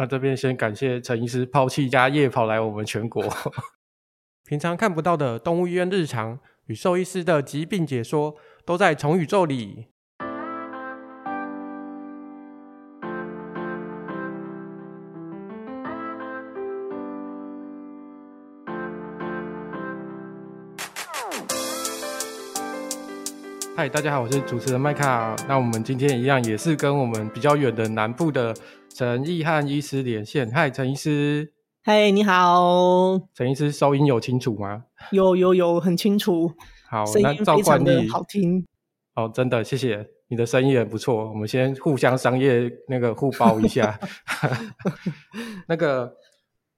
那这边先感谢陈医师抛弃家业跑来我们全国。平常看不到的动物医院日常与兽医师的疾病解说，都在宠宇宙里。嗨，大家好，我是主持人麦卡。那我们今天一样也是跟我们比较远的南部的陈奕汉医师连线。嗨，陈医师。嗨，你好。陈医师收音有清楚吗？有有有，很清楚。好，那照惯例，好听。哦，真的，谢谢你的声音也不错。我们先互相商业那个互包一下。那个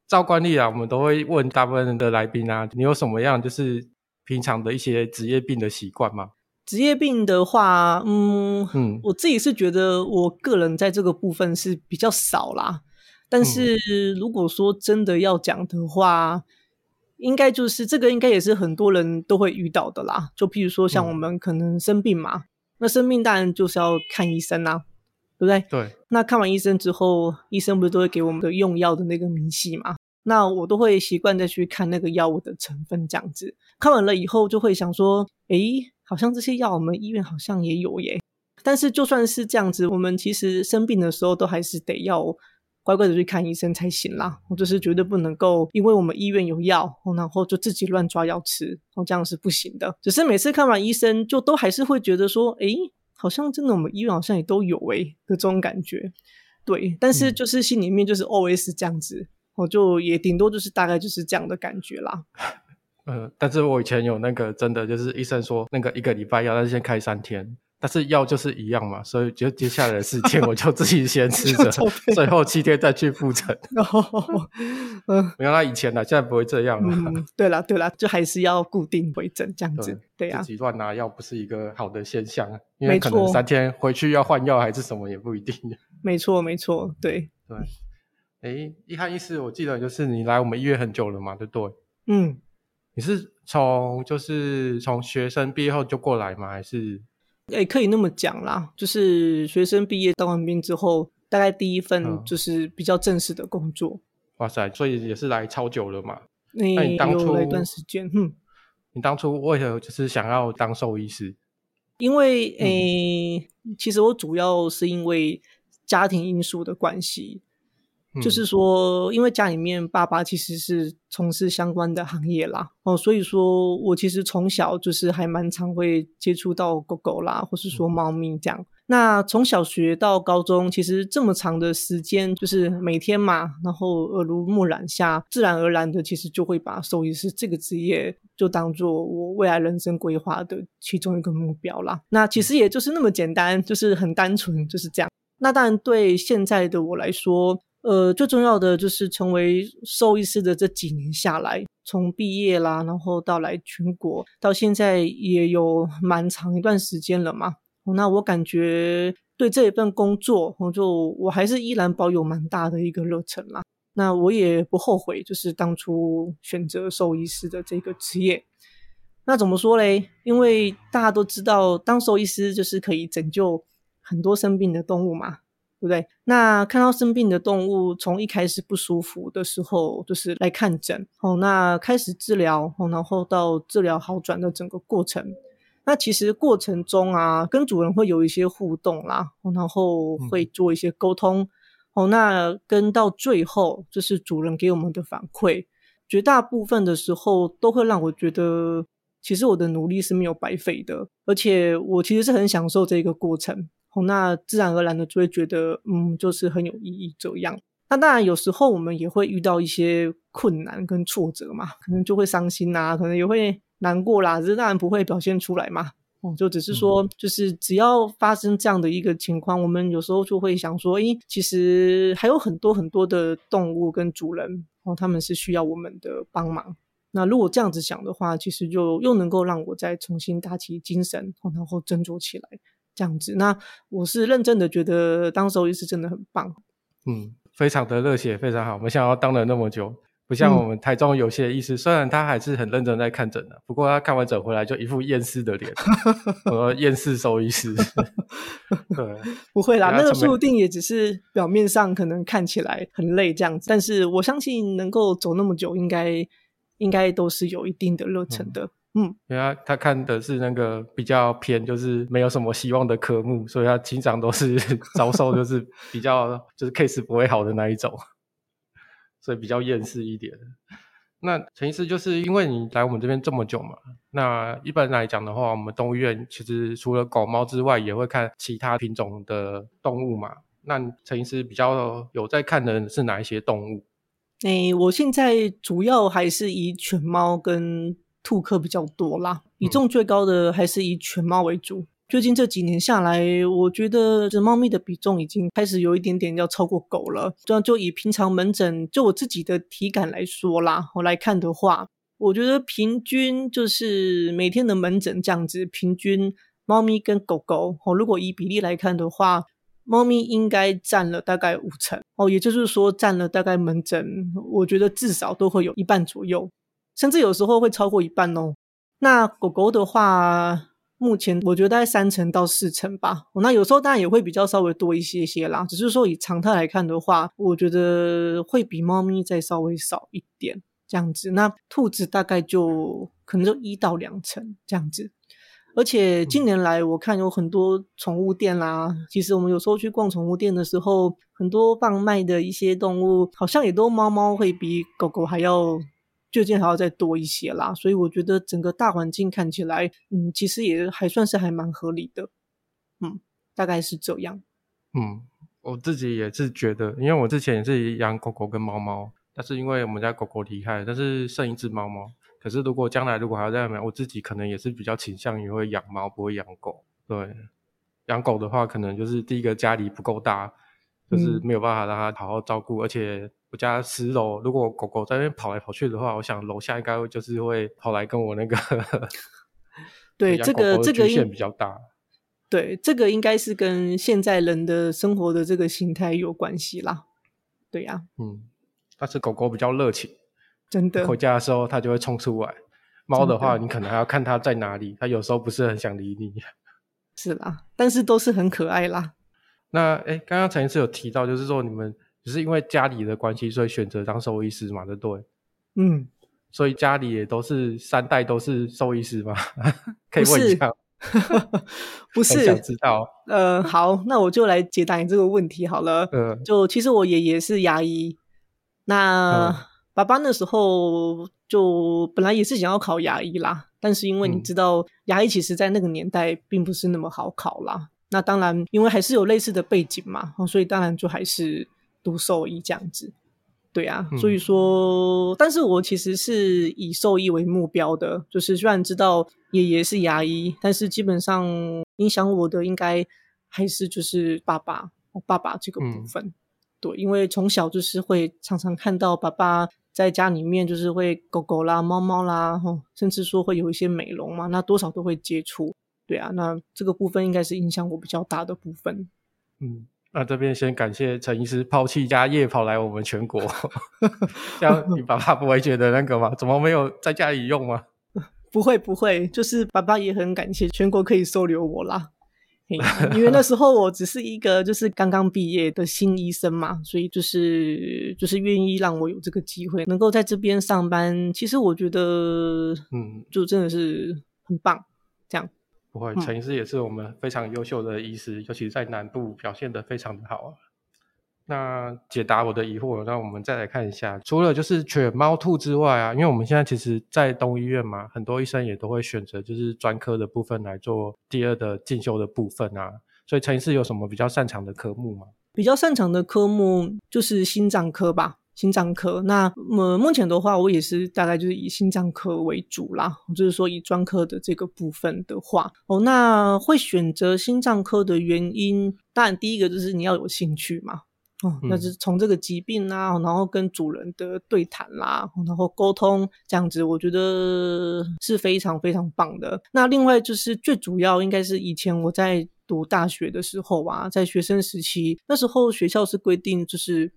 照惯例啊，我们都会问大部分人的来宾啊，你有什么样就是平常的一些职业病的习惯吗？职业病的话，嗯，嗯，我自己是觉得我个人在这个部分是比较少啦。但是如果说真的要讲的话，嗯、应该就是这个，应该也是很多人都会遇到的啦。就譬如说，像我们可能生病嘛，嗯、那生病当然就是要看医生啦，对不对？对。那看完医生之后，医生不是都会给我们的用药的那个明细嘛？那我都会习惯再去看那个药物的成分，这样子。看完了以后，就会想说，诶。好像这些药我们医院好像也有耶，但是就算是这样子，我们其实生病的时候都还是得要乖乖的去看医生才行啦。我就是绝对不能够因为我们医院有药，然后就自己乱抓药吃，这样是不行的。只是每次看完医生，就都还是会觉得说，诶，好像真的我们医院好像也都有诶的这种感觉。对，但是就是心里面就是 always 这样子，我就也顶多就是大概就是这样的感觉啦。呃，但是我以前有那个真的就是医生说那个一个礼拜药，但是先开三天，但是药就是一样嘛，所以就接下来的四天我就自己先吃着，最后七天再去复诊。哦，嗯，原来以前呢，现在不会这样了。嗯，对了对了，就还是要固定回诊这样子。对，自己乱拿药不是一个好的现象，因为可能三天回去要换药还是什么也不一定。没错没错，对对。哎，一汉医师，我记得就是你来我们医院很久了嘛，对不对？嗯。你是从就是从学生毕业后就过来吗？还是？诶、欸、可以那么讲啦，就是学生毕业当完兵之后，大概第一份就是比较正式的工作。嗯、哇塞，所以也是来超久了嘛？欸、那你当初有一段时间，嗯，你当初为何就是想要当兽医师？因为诶、欸嗯，其实我主要是因为家庭因素的关系。就是说，因为家里面爸爸其实是从事相关的行业啦，哦，所以说我其实从小就是还蛮常会接触到狗狗啦，或是说猫咪这样。那从小学到高中，其实这么长的时间，就是每天嘛，然后耳濡目染下，自然而然的，其实就会把兽医师这个职业就当做我未来人生规划的其中一个目标啦。那其实也就是那么简单，就是很单纯，就是这样。那当然对现在的我来说。呃，最重要的就是成为兽医师的这几年下来，从毕业啦，然后到来全国，到现在也有蛮长一段时间了嘛。那我感觉对这一份工作，我就我还是依然保有蛮大的一个热忱啦。那我也不后悔，就是当初选择兽医师的这个职业。那怎么说嘞？因为大家都知道，当兽医师就是可以拯救很多生病的动物嘛。对不对？那看到生病的动物，从一开始不舒服的时候，就是来看诊，哦，那开始治疗，哦，然后到治疗好转的整个过程。那其实过程中啊，跟主人会有一些互动啦，然后会做一些沟通，哦，那跟到最后，就是主人给我们的反馈，绝大部分的时候都会让我觉得，其实我的努力是没有白费的，而且我其实是很享受这个过程。哦，那自然而然的就会觉得，嗯，就是很有意义这样。那当然有时候我们也会遇到一些困难跟挫折嘛，可能就会伤心呐，可能也会难过啦，只是当然不会表现出来嘛。哦，就只是说，就是只要发生这样的一个情况，我们有时候就会想说，诶，其实还有很多很多的动物跟主人，哦，他们是需要我们的帮忙。那如果这样子想的话，其实就又能够让我再重新打起精神，然后振作起来。这样子，那我是认真的，觉得当兽医师真的很棒。嗯，非常的热血，非常好。没想到当了那么久，不像我们台中有些医师，嗯、虽然他还是很认真在看诊的，不过他看完诊回来就一副厌世的脸，我说厌世兽医师。对，不会啦，那个说不定也只是表面上可能看起来很累这样子，但是我相信能够走那么久，应该应该都是有一定的热忱的。嗯，因为他他看的是那个比较偏，就是没有什么希望的科目，所以他经常都是 遭受就是比较就是 case 不会好的那一种。所以比较厌世一点。那陈医师就是因为你来我们这边这么久嘛，那一般来讲的话，我们动物医院其实除了狗猫之外，也会看其他品种的动物嘛。那陈医师比较有在看的是哪一些动物？诶、欸，我现在主要还是以犬猫跟兔科比较多啦，比重最高的还是以犬猫为主。最近这几年下来，我觉得这猫咪的比重已经开始有一点点要超过狗了。这样就以平常门诊就我自己的体感来说啦，我来看的话，我觉得平均就是每天的门诊这样子，平均猫咪跟狗狗哦，如果以比例来看的话，猫咪应该占了大概五成哦，也就是说占了大概门诊，我觉得至少都会有一半左右，甚至有时候会超过一半哦。那狗狗的话，目前我觉得大概三成到四成吧，那有时候当然也会比较稍微多一些些啦。只是说以常态来看的话，我觉得会比猫咪再稍微少一点这样子。那兔子大概就可能就一到两成这样子。而且近年来我看有很多宠物店啦，其实我们有时候去逛宠物店的时候，很多贩卖的一些动物好像也都猫猫会比狗狗还要。最近还要再多一些啦，所以我觉得整个大环境看起来，嗯，其实也还算是还蛮合理的，嗯，大概是这样。嗯，我自己也是觉得，因为我之前也是养狗狗跟猫猫，但是因为我们家狗狗离开，但是剩一只猫猫。可是如果将来如果还要再买，我自己可能也是比较倾向于会养猫，不会养狗。对，养狗的话，可能就是第一个家里不够大，就是没有办法让它好好照顾，嗯、而且。我家十楼，如果狗狗在那边跑来跑去的话，我想楼下应该就是会跑来跟我那个。对，这个这个局限比较大。对，这个应该是跟现在人的生活的这个形态有关系啦。对呀、啊。嗯，但是狗狗比较热情，真的。回家的时候它就会冲出来。猫的话，你可能还要看它在哪里，它有时候不是很想理你。是啦，但是都是很可爱啦。那哎，刚刚陈医师有提到，就是说你们。只是因为家里的关系，所以选择当兽医师嘛，对不对？嗯，所以家里也都是三代都是兽医师嘛？可以问一下？不是，想知道。呃，好，那我就来解答你这个问题好了。嗯，就其实我爷爷是牙医，那、嗯、爸爸那时候就本来也是想要考牙医啦，但是因为你知道，嗯、牙医其实在那个年代并不是那么好考啦。那当然，因为还是有类似的背景嘛，所以当然就还是。读兽医这样子，对啊，嗯、所以说，但是我其实是以兽医为目标的，就是虽然知道爷爷是牙医，但是基本上影响我的应该还是就是爸爸，我爸爸这个部分，嗯、对，因为从小就是会常常看到爸爸在家里面就是会狗狗啦、猫猫啦，甚至说会有一些美容嘛，那多少都会接触，对啊，那这个部分应该是影响我比较大的部分，嗯。那这边先感谢陈医师抛弃家业跑来我们全国，这样你爸爸不会觉得那个吗？怎么没有在家里用吗？不会不会，就是爸爸也很感谢全国可以收留我啦，因为那时候我只是一个就是刚刚毕业的新医生嘛，所以就是就是愿意让我有这个机会能够在这边上班。其实我觉得，嗯，就真的是很棒，这样。不会，陈医师也是我们非常优秀的医师，嗯、尤其在南部表现的非常的好。那解答我的疑惑，那我们再来看一下，除了就是犬猫兔之外啊，因为我们现在其实，在东医院嘛，很多医生也都会选择就是专科的部分来做第二的进修的部分啊。所以陈医师有什么比较擅长的科目吗？比较擅长的科目就是心脏科吧。心脏科，那么目前的话，我也是大概就是以心脏科为主啦。就是说，以专科的这个部分的话，哦，那会选择心脏科的原因，当然第一个就是你要有兴趣嘛。哦，那就是从这个疾病啊，然后跟主人的对谈啦，然后沟通这样子，我觉得是非常非常棒的。那另外就是最主要应该是以前我在读大学的时候啊，在学生时期，那时候学校是规定就是。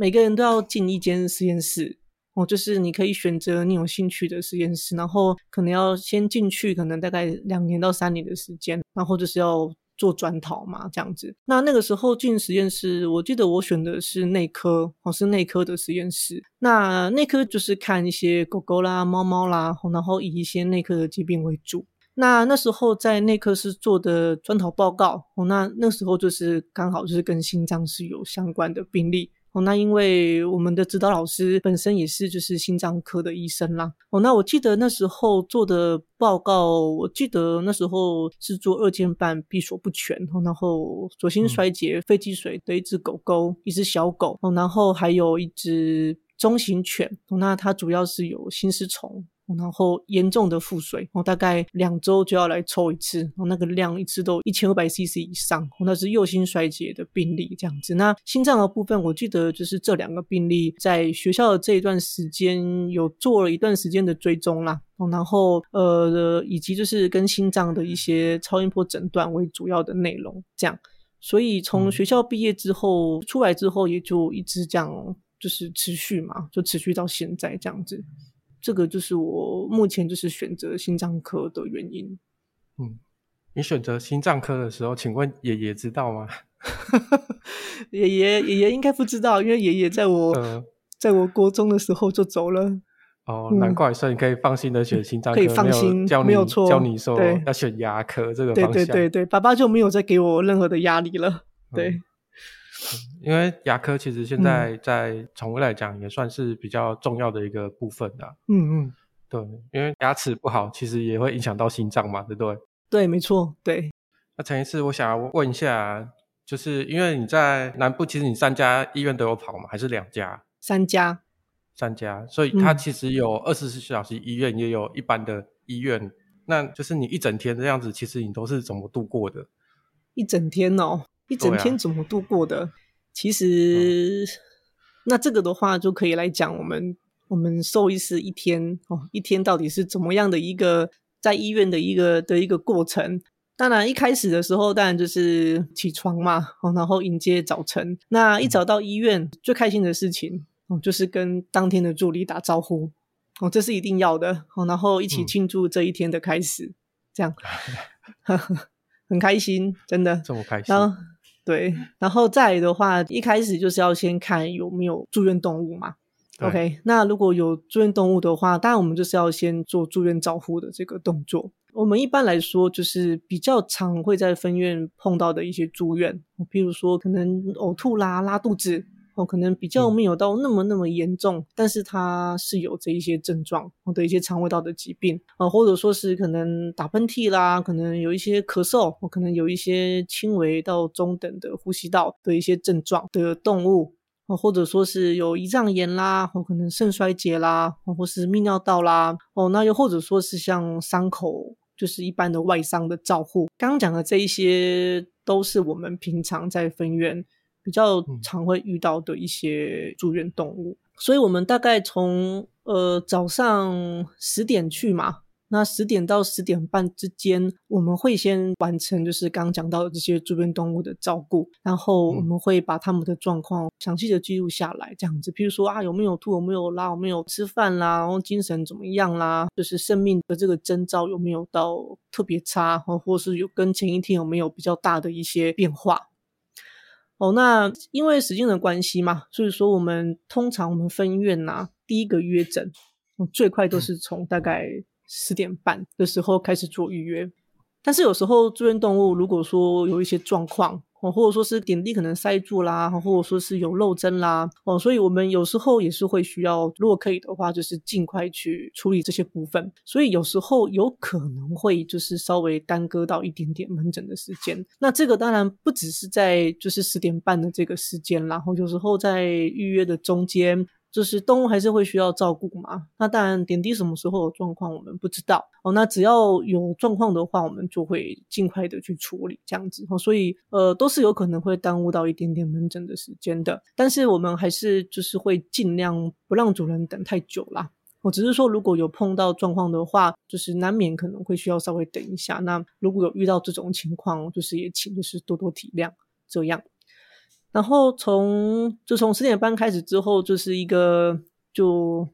每个人都要进一间实验室，哦，就是你可以选择你有兴趣的实验室，然后可能要先进去，可能大概两年到三年的时间，然后就是要做专讨嘛，这样子。那那个时候进实验室，我记得我选的是内科，哦，是内科的实验室。那内科就是看一些狗狗啦、猫猫啦，然后以一些内科的疾病为主。那那时候在内科室做的专讨报告，哦，那那时候就是刚好就是跟心脏是有相关的病例，哦，那因为我们的指导老师本身也是就是心脏科的医生啦，哦，那我记得那时候做的报告，我记得那时候是做二尖瓣闭锁不全，然后左心衰竭、肺积水的一只狗狗，一只小狗，哦，然后还有一只中型犬，哦，那它主要是有心丝虫。然后严重的腹水，我大概两周就要来抽一次，那个量一次都一千二百 CC 以上，那是右心衰竭的病例这样子。那心脏的部分，我记得就是这两个病例在学校的这一段时间有做了一段时间的追踪啦，然后呃以及就是跟心脏的一些超音波诊断为主要的内容，这样。所以从学校毕业之后、嗯、出来之后，也就一直这样就是持续嘛，就持续到现在这样子。这个就是我目前就是选择心脏科的原因。嗯，你选择心脏科的时候，请问爷爷知道吗？爷爷爷爷应该不知道，因为爷爷在我、呃、在我国中的时候就走了。哦，难怪，所以你可以放心的选心脏科，可以放心，没有错，教你说要选牙科这个方向。对对对对，爸爸就没有再给我任何的压力了。对。嗯因为牙科其实现在在宠物来讲也算是比较重要的一个部分的。嗯嗯，对，因为牙齿不好，其实也会影响到心脏嘛，对不对？对，没错，对。那陈医师，我想要问一下，就是因为你在南部，其实你三家医院都有跑嘛？还是两家？三家。三家，所以它其实有二十四小时医院，也有一般的医院。嗯。那就是你一整天这样子，其实你都是怎么度过的？一整天哦。一整天怎么度过的？啊、其实、嗯，那这个的话就可以来讲我们我们兽医师一天哦，一天到底是怎么样的一个在医院的一个的一个过程。当然一开始的时候，当然就是起床嘛，哦，然后迎接早晨。那一早到医院，嗯、最开心的事情哦，就是跟当天的助理打招呼哦，这是一定要的哦，然后一起庆祝这一天的开始，嗯、这样 很开心，真的这么开心。对，然后再来的话，一开始就是要先看有没有住院动物嘛。OK，那如果有住院动物的话，当然我们就是要先做住院照护的这个动作。我们一般来说就是比较常会在分院碰到的一些住院，比如说可能呕吐啦、拉肚子。哦，可能比较没有到那么那么严重，嗯，但是它是有这一些症状的一些肠胃道的疾病啊，或者说是可能打喷嚏啦，可能有一些咳嗽，可能有一些轻微到中等的呼吸道的一些症状的动物，或者说是有胰脏炎啦，或可能肾衰竭啦，或是泌尿道啦，哦，那又或者说是像伤口，就是一般的外伤的照护。刚刚讲的这一些都是我们平常在分院。比较常会遇到的一些住院动物，嗯、所以我们大概从呃早上十点去嘛，那十点到十点半之间，我们会先完成就是刚刚讲到的这些住院动物的照顾，然后我们会把他们的状况详细的记录下来，这样子，譬如说啊有没有吐，有没有拉，有没有吃饭啦，然后精神怎么样啦，就是生命的这个征兆有没有到特别差，或或是有跟前一天有没有比较大的一些变化。哦，那因为时间的关系嘛，所以说我们通常我们分院呐、啊，第一个约诊，最快都是从大概十点半的时候开始做预约。但是有时候住院动物如果说有一些状况，哦，或者说是点滴可能塞住啦，或者说是有漏针啦，哦，所以我们有时候也是会需要，如果可以的话，就是尽快去处理这些部分。所以有时候有可能会就是稍微耽搁到一点点门诊的时间。那这个当然不只是在就是十点半的这个时间，然后有时候在预约的中间。就是动物还是会需要照顾嘛，那当然点滴什么时候有状况我们不知道哦。那只要有状况的话，我们就会尽快的去处理这样子哦。所以呃都是有可能会耽误到一点点门诊的时间的，但是我们还是就是会尽量不让主人等太久啦。我只是说如果有碰到状况的话，就是难免可能会需要稍微等一下。那如果有遇到这种情况，就是也请就是多多体谅这样。然后从就从十点半开始之后，就是一个就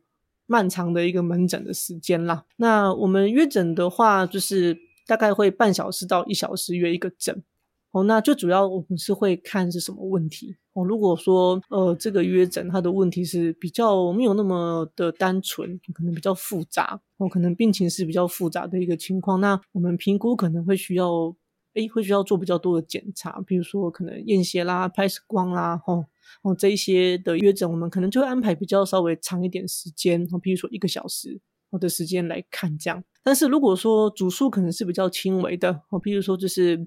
漫长的一个门诊的时间啦。那我们约诊的话，就是大概会半小时到一小时约一个诊。哦，那最主要我们是会看是什么问题。哦，如果说呃这个约诊它的问题是比较没有那么的单纯，可能比较复杂，哦，可能病情是比较复杂的一个情况，那我们评估可能会需要，哎，会需要做比较多的检查，比如说可能验血啦、拍 X 光啦，哦哦这一些的约诊，我们可能就会安排比较稍微长一点时间，哦，比如说一个小时的时间来看这样。但是如果说主诉可能是比较轻微的，哦，譬如说就是。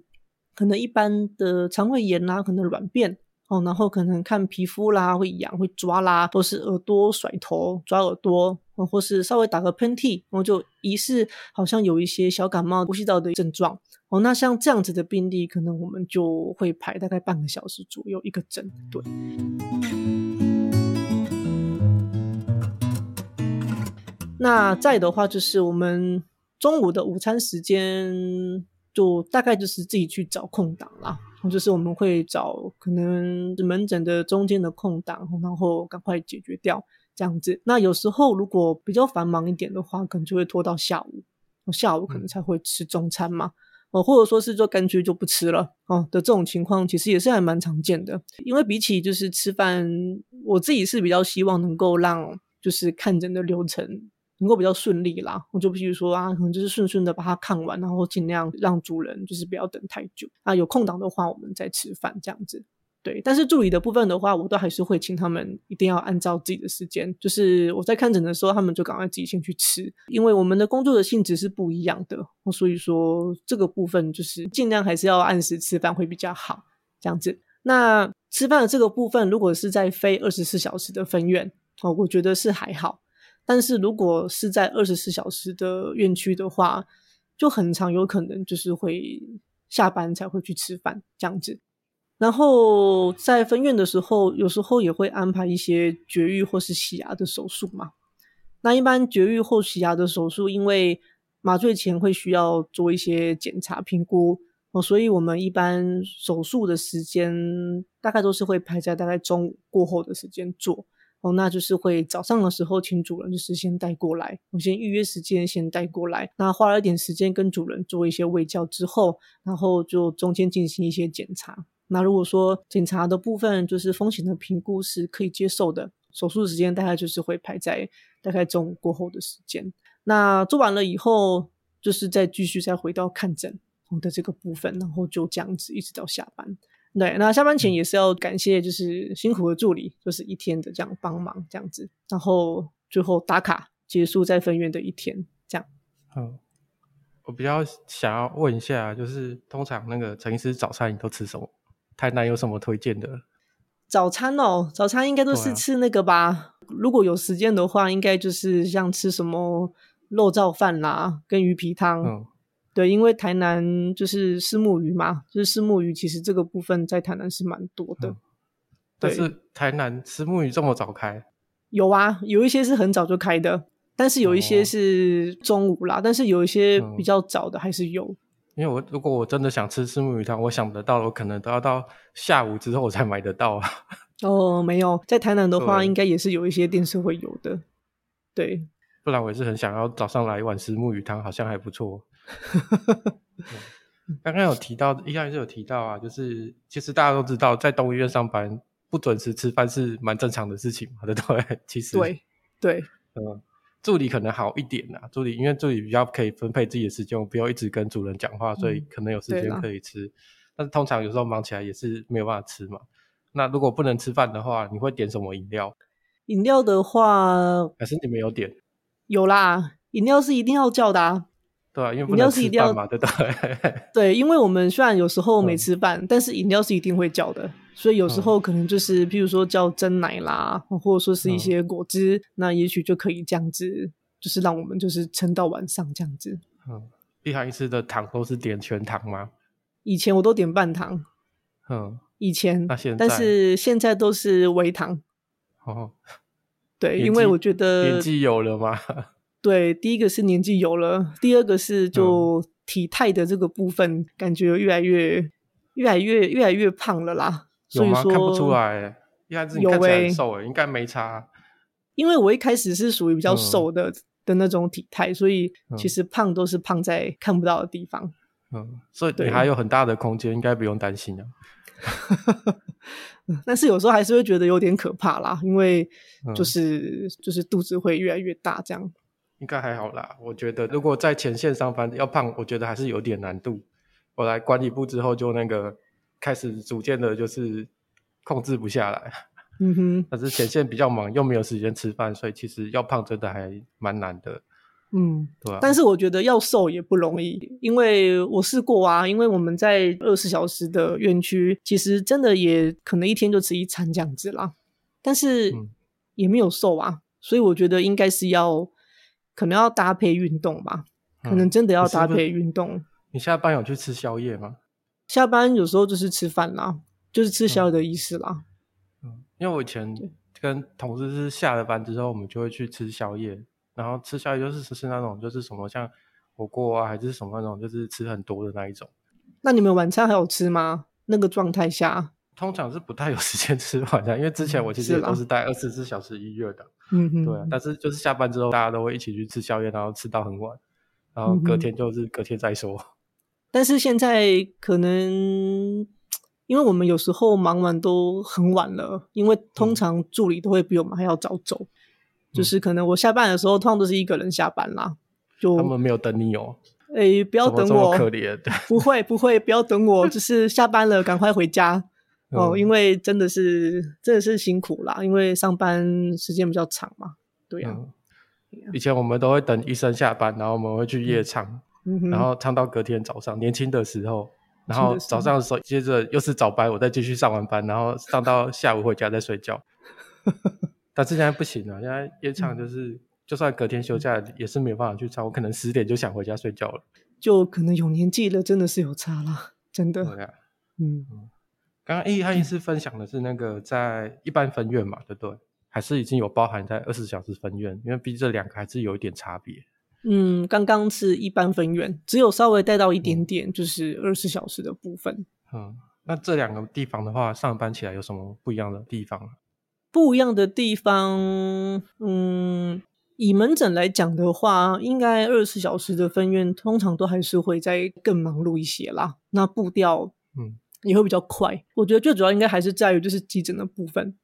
可能一般的肠胃炎啦，可能软便哦，然后可能看皮肤啦会痒会抓啦，或是耳朵甩头抓耳朵，或是稍微打个喷嚏，然后就疑似好像有一些小感冒、呼吸道的症状哦。那像这样子的病例，可能我们就会排大概半个小时左右一个诊。对。那再的话，就是我们中午的午餐时间。就大概就是自己去找空档啦，就是我们会找可能门诊的中间的空档，然后赶快解决掉这样子。那有时候如果比较繁忙一点的话，可能就会拖到下午，下午可能才会吃中餐嘛，哦，或者说是就干脆就不吃了哦的这种情况，其实也是还蛮常见的。因为比起就是吃饭，我自己是比较希望能够让就是看诊的流程。能够比较顺利啦，我就比如说啊，可能就是顺顺的把它看完，然后尽量让主人就是不要等太久啊。有空档的话，我们再吃饭这样子。对，但是助理的部分的话，我都还是会请他们一定要按照自己的时间，就是我在看诊的时候，他们就赶快自己先去吃，因为我们的工作的性质是不一样的，所以说这个部分就是尽量还是要按时吃饭会比较好，这样子。那吃饭的这个部分，如果是在非二十四小时的分院哦，我觉得是还好。但是如果是在二十四小时的院区的话，就很常有可能就是会下班才会去吃饭这样子。然后在分院的时候，有时候也会安排一些绝育或是洗牙的手术嘛。那一般绝育后洗牙的手术，因为麻醉前会需要做一些检查评估哦，所以我们一般手术的时间大概都是会排在大概中午过后的时间做。哦，那就是会早上的时候请主人就是先带过来，我先预约时间先带过来，那花了一点时间跟主人做一些卫教之后，然后就中间进行一些检查。那如果说检查的部分就是风险的评估是可以接受的，手术时间大概就是会排在大概中午过后的时间。那做完了以后，就是再继续再回到看诊的这个部分，然后就这样子一直到下班。对，那下班前也是要感谢，就是辛苦的助理，就是一天的这样帮忙这样子，然后最后打卡结束在分院的一天，这样。嗯，我比较想要问一下，就是通常那个陈医师早餐你都吃什么？台南有什么推荐的？早餐哦，早餐应该都是吃那个吧？啊、如果有时间的话，应该就是像吃什么肉燥饭啦，跟鱼皮汤。嗯对，因为台南就是虱目鱼嘛，就是虱目鱼，其实这个部分在台南是蛮多的。嗯、但是台南虱目鱼这么早开？有啊，有一些是很早就开的，但是有一些是中午啦，哦、但是有一些比较早的还是有。嗯、因为我如果我真的想吃虱目鱼汤，我想得到，我可能都要到下午之后我才买得到啊。哦，没有，在台南的话，应该也是有一些店是会有的。对，不然我也是很想要早上来一碗虱目鱼汤，好像还不错。刚刚有提到，一开始有提到啊，就是其实大家都知道，在动物医院上班不准时吃饭是蛮正常的事情嘛，对不对？其实对对，嗯，助理可能好一点啊，助理因为助理比较可以分配自己的时间，我不用一直跟主人讲话，所以可能有时间可以吃。嗯、但是通常有时候忙起来也是没有办法吃嘛。那如果不能吃饭的话，你会点什么饮料？饮料的话，还是你没有点？有啦，饮料是一定要叫的啊。对、啊，因为不能吃饭嘛，对对？对，因为我们虽然有时候没吃饭，嗯、但是饮料是一定会叫的，所以有时候可能就是，譬如说叫真奶啦，或者说是一些果汁，嗯、那也许就可以这样子，就是让我们就是撑到晚上这样子。嗯，一行一次的糖都是点全糖吗？以前我都点半糖。嗯，以前，那现在，但是现在都是微糖。哦，对，因为我觉得年纪有了吗？对，第一个是年纪有了，第二个是就体态的这个部分，嗯、感觉越来越、越来越、越来越胖了啦。有吗？所以说看不出来，一开始你看起来很瘦诶，欸、应该没差。因为我一开始是属于比较瘦的、嗯、的那种体态，所以其实胖都是胖在看不到的地方。嗯，所以你还有很大的空间，应该不用担心啊。但是有时候还是会觉得有点可怕啦，因为就是、嗯、就是肚子会越来越大，这样。应该还好啦，我觉得如果在前线上班要胖，我觉得还是有点难度。我来管理部之后，就那个开始逐渐的，就是控制不下来。嗯哼，但是前线比较忙，又没有时间吃饭，所以其实要胖真的还蛮难的。嗯，对啊。但是我觉得要瘦也不容易，因为我试过啊。因为我们在二十四小时的院区，其实真的也可能一天就吃一餐这样子啦。但是也没有瘦啊，嗯、所以我觉得应该是要可能要搭配运动吧，可能真的要搭配运动。嗯你下班有去吃宵夜吗？下班有时候就是吃饭啦，就是吃宵夜的意思啦。嗯，因为我以前跟同事是下了班之后，我们就会去吃宵夜，然后吃宵夜就是吃那种就是什么像火锅啊，还是什么那种就是吃很多的那一种。那你们晚餐还有吃吗？那个状态下，通常是不太有时间吃晚餐，因为之前我其实也都是待二十四小时医院的。嗯哼，对啊，但是就是下班之后，大家都会一起去吃宵夜，然后吃到很晚，然后隔天就是隔天再说。但是现在可能，因为我们有时候忙完都很晚了，因为通常助理都会比我们还要早走，嗯、就是可能我下班的时候，通常都是一个人下班啦。就他们没有等你哦。哎、欸，不要等我，可怜。不会不会，不要等我，就是下班了，赶快回家哦，嗯、因为真的是真的是辛苦啦，因为上班时间比较长嘛。对呀、啊。嗯、以前我们都会等医生下班，然后我们会去夜唱。嗯然后唱到隔天早上，年轻的时候，然后早上的时候，接着又是早班，我再继续上完班，然后上到下午回家再睡觉。但是现在不行了，现在夜唱就是，嗯、就算隔天休假也是没有办法去唱，我可能十点就想回家睡觉了。就可能有年纪了，真的是有差啦，真的。对啊，嗯嗯。刚刚 A 汉医师分享的是那个在一般分院嘛，对不对？还是已经有包含在二十四小时分院？因为毕竟这两个还是有一点差别。嗯，刚刚是一般分院，只有稍微带到一点点，就是二十四小时的部分。嗯，那这两个地方的话，上班起来有什么不一样的地方？不一样的地方，嗯，以门诊来讲的话，应该二十四小时的分院通常都还是会再更忙碌一些啦。那步调，嗯，也会比较快。嗯、我觉得最主要应该还是在于就是急诊的部分，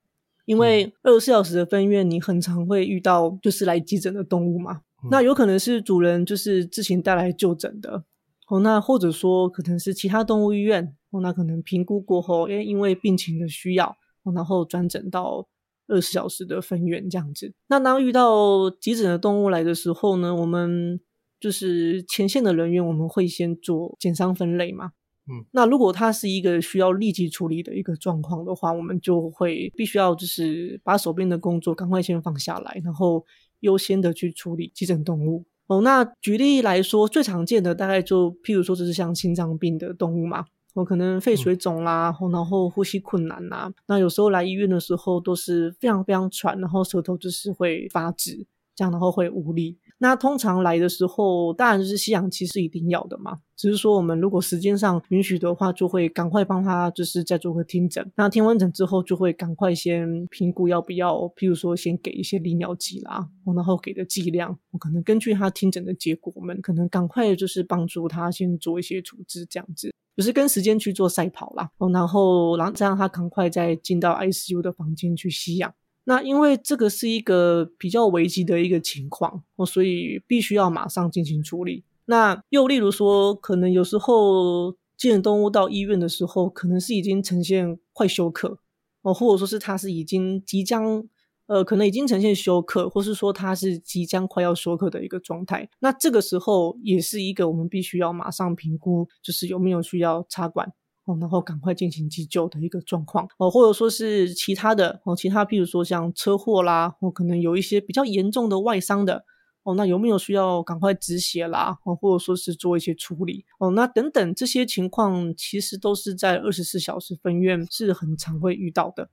因为二十四小时的分院，你很常会遇到就是来急诊的动物嘛。那有可能是主人就是之前带来就诊的，哦，那或者说可能是其他动物医院，哦，那可能评估过后，诶，因为病情的需要，哦，然后转诊到二十小时的分院这样子。那当遇到急诊的动物来的时候呢，我们就是前线的人员，我们会先做减伤分类嘛。嗯，那如果它是一个需要立即处理的一个状况的话，我们就会必须要就是把手边的工作赶快先放下来，然后。优先的去处理急诊动物哦。那举例来说，最常见的大概就譬如说，就是像心脏病的动物嘛，哦，可能肺水肿啦，嗯、然后呼吸困难呐。那有时候来医院的时候都是非常非常喘，然后舌头就是会发紫，这样然后会无力。那通常来的时候，当然就是吸氧气是一定要的嘛。只是说我们如果时间上允许的话，就会赶快帮他就是再做个听诊。那听完诊之后，就会赶快先评估要不要，譬如说先给一些利尿剂啦，然后给的剂量，我可能根据他听诊的结果，我们可能赶快就是帮助他先做一些处置，这样子就是跟时间去做赛跑啦。然后然后再让他赶快再进到 ICU 的房间去吸氧。那因为这个是一个比较危急的一个情况哦，所以必须要马上进行处理。那又例如说，可能有时候急诊动物到医院的时候，可能是已经呈现快休克哦，或者说是它是已经即将呃，可能已经呈现休克，或是说它是即将快要休克的一个状态。那这个时候也是一个我们必须要马上评估，就是有没有需要插管。哦，然后赶快进行急救的一个状况哦，或者说是其他的哦，其他譬如说像车祸啦，或、哦、可能有一些比较严重的外伤的哦，那有没有需要赶快止血啦？哦，或者说是做一些处理哦，那等等这些情况，其实都是在二十四小时分院是很常会遇到的。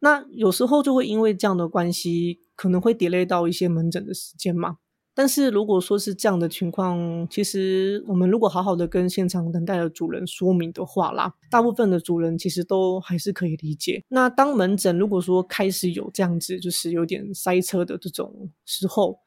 那有时候就会因为这样的关系，可能会 delay 到一些门诊的时间嘛。但是如果说是这样的情况，其实我们如果好好的跟现场等待的主人说明的话啦，大部分的主人其实都还是可以理解。那当门诊如果说开始有这样子，就是有点塞车的这种时候，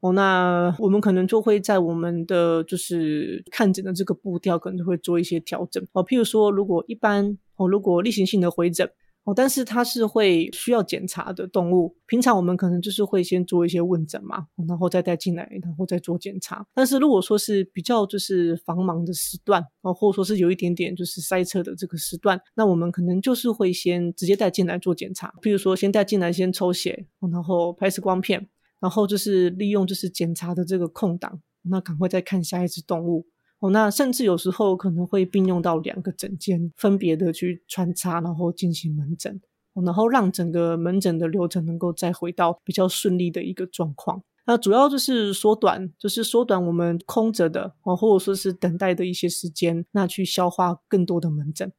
哦，那我们可能就会在我们的就是看诊的这个步调，可能就会做一些调整。哦，譬如说，如果一般哦，如果例行性的回诊。哦，但是它是会需要检查的动物。平常我们可能就是会先做一些问诊嘛，然后再带进来，然后再做检查。但是如果说是比较就是繁忙的时段，哦，或者说是有一点点就是塞车的这个时段，那我们可能就是会先直接带进来做检查。比如说先带进来先抽血，然后拍 X 光片，然后就是利用就是检查的这个空档，那赶快再看下一只动物。哦，那甚至有时候可能会并用到两个诊间，分别的去穿插，然后进行门诊，然后让整个门诊的流程能够再回到比较顺利的一个状况。那主要就是缩短，就是缩短我们空着的，哦，或者说是等待的一些时间，那去消化更多的门诊。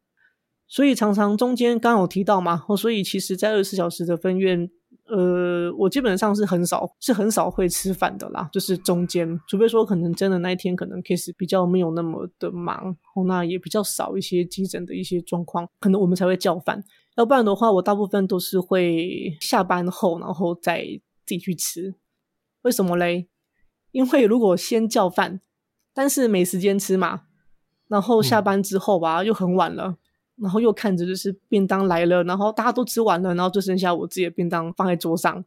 所以常常中间刚刚有提到嘛，哦，所以其实在二十四小时的分院。呃，我基本上是很少，是很少会吃饭的啦。就是中间，除非说可能真的那一天可能 case 比较没有那么的忙，哦，那也比较少一些急诊的一些状况，可能我们才会叫饭。要不然的话，我大部分都是会下班后，然后再自己去吃。为什么嘞？因为如果先叫饭，但是没时间吃嘛，然后下班之后吧，嗯、又很晚了。然后又看着就是便当来了，然后大家都吃完了，然后就剩下我自己的便当放在桌上，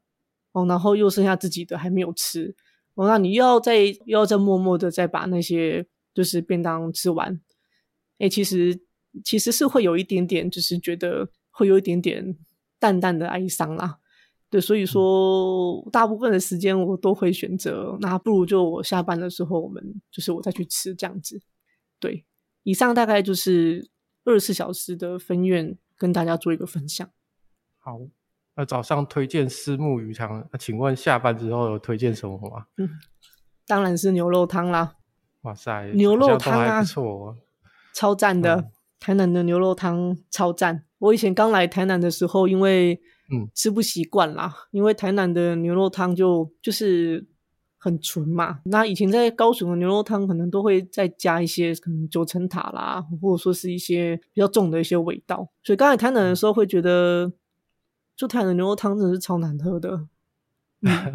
哦，然后又剩下自己的还没有吃，哦，那你又要再又要再默默的再把那些就是便当吃完，哎，其实其实是会有一点点，就是觉得会有一点点淡淡的哀伤啦，对，所以说大部分的时间我都会选择，那不如就我下班的时候，我们就是我再去吃这样子，对，以上大概就是。二十四小时的分院跟大家做一个分享。好，那早上推荐私木鱼汤，那请问下班之后有推荐什么吗？嗯，当然是牛肉汤啦。哇塞，牛肉汤啊，不错，超赞的，嗯。台南的牛肉汤超赞。我以前刚来台南的时候，因为嗯吃不习惯啦，嗯，因为台南的牛肉汤就就是。很纯嘛，那以前在高雄的牛肉汤可能都会再加一些可能九层塔啦，或者说是一些比较重的一些味道，所以刚才台南的时候会觉得，就台南的牛肉汤真的是超难喝的。嗯、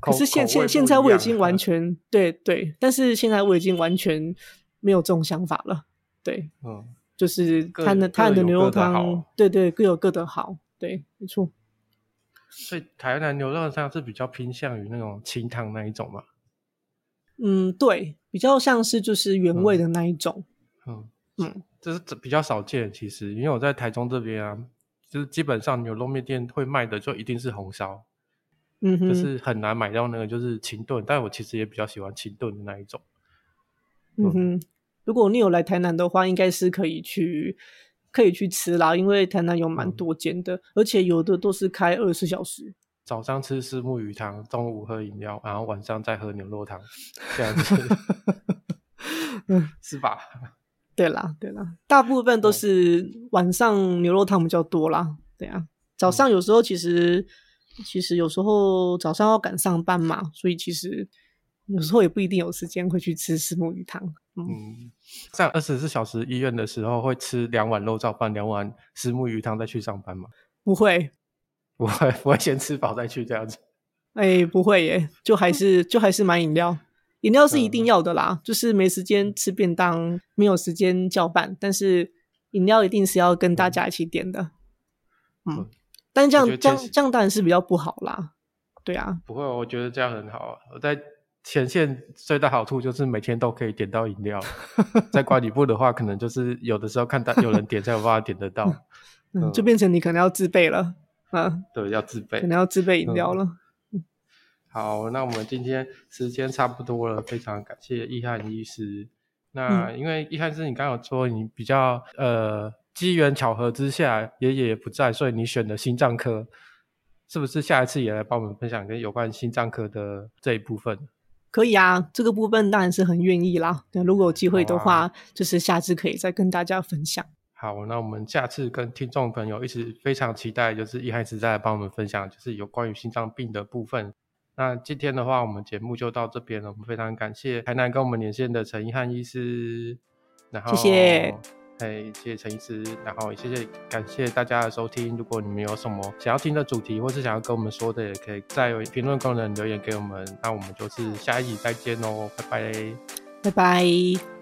可是现现现在我已经完 全对对，但是现在我已经完全没有这种想法了。对，嗯，就是台南台南的牛肉汤，对对，各有各的好，对，没错。所以台南牛肉汤是比较偏向于那种清汤那一种嘛？嗯，对，比较像是就是原味的那一种。嗯嗯，这是比较少见，其实因为我在台中这边啊，就是基本上牛肉面店会卖的就一定是红烧，嗯哼，就是很难买到那个就是清炖，但我其实也比较喜欢清炖的那一种。嗯哼，如果你有来台南的话，应该是可以去。可以去吃啦，因为台南有蛮多间的，嗯，而且有的都是开二十四小时。早上吃虱目鱼汤，中午喝饮料，然后晚上再喝牛肉汤，这样子，嗯，是吧？对啦，对啦，大部分都是晚上牛肉汤比较多啦。对啊，早上有时候其实，嗯，其实有时候早上要赶上班嘛，所以其实。有时候也不一定有时间会去吃石目鱼汤。嗯，嗯，在二十四小时医院的时候，会吃两碗肉燥饭，两碗石目鱼汤再去上班吗？不会，不会，不会先吃饱再去这样子。哎、欸，不会耶，就还是就还是买饮料，饮料是一定要的啦。嗯、就是没时间吃便当，没有时间叫饭，但是饮料一定是要跟大家一起点的。嗯，嗯，但这样这样这样当然是比较不好啦。对啊，不会，我觉得这样很好。我在。前线最大好处就是每天都可以点到饮料，在管理部的话，可能就是有的时候看到有人点才有办法点得到，嗯，就变成你可能要自备了，啊，对，要自备，可能要自备饮料了，嗯。好，那我们今天时间差不多了，非常感谢易翰医师。那因为易翰医师，你刚刚有说你比较呃机缘巧合之下，爷爷也不在，所以你选的心脏科，是不是下一次也来帮我们分享跟有关心脏科的这一部分？可以啊，这个部分当然是很愿意啦。那如果有机会的话，啊，就是下次可以再跟大家分享。好，那我们下次跟听众朋友一起非常期待，就是易翰医师再来帮我们分享，就是有关于心脏病的部分。那今天的话，我们节目就到这边了。我们非常感谢台南跟我们连线的陈一汉医师，然后谢谢，哎，谢谢陈医师，然后也谢谢感谢大家的收听。如果你们有什么想要听的主题，或是想要跟我们说的，也可以在评论功能留言给我们。那我们就是下一集再见喽，拜拜，拜拜。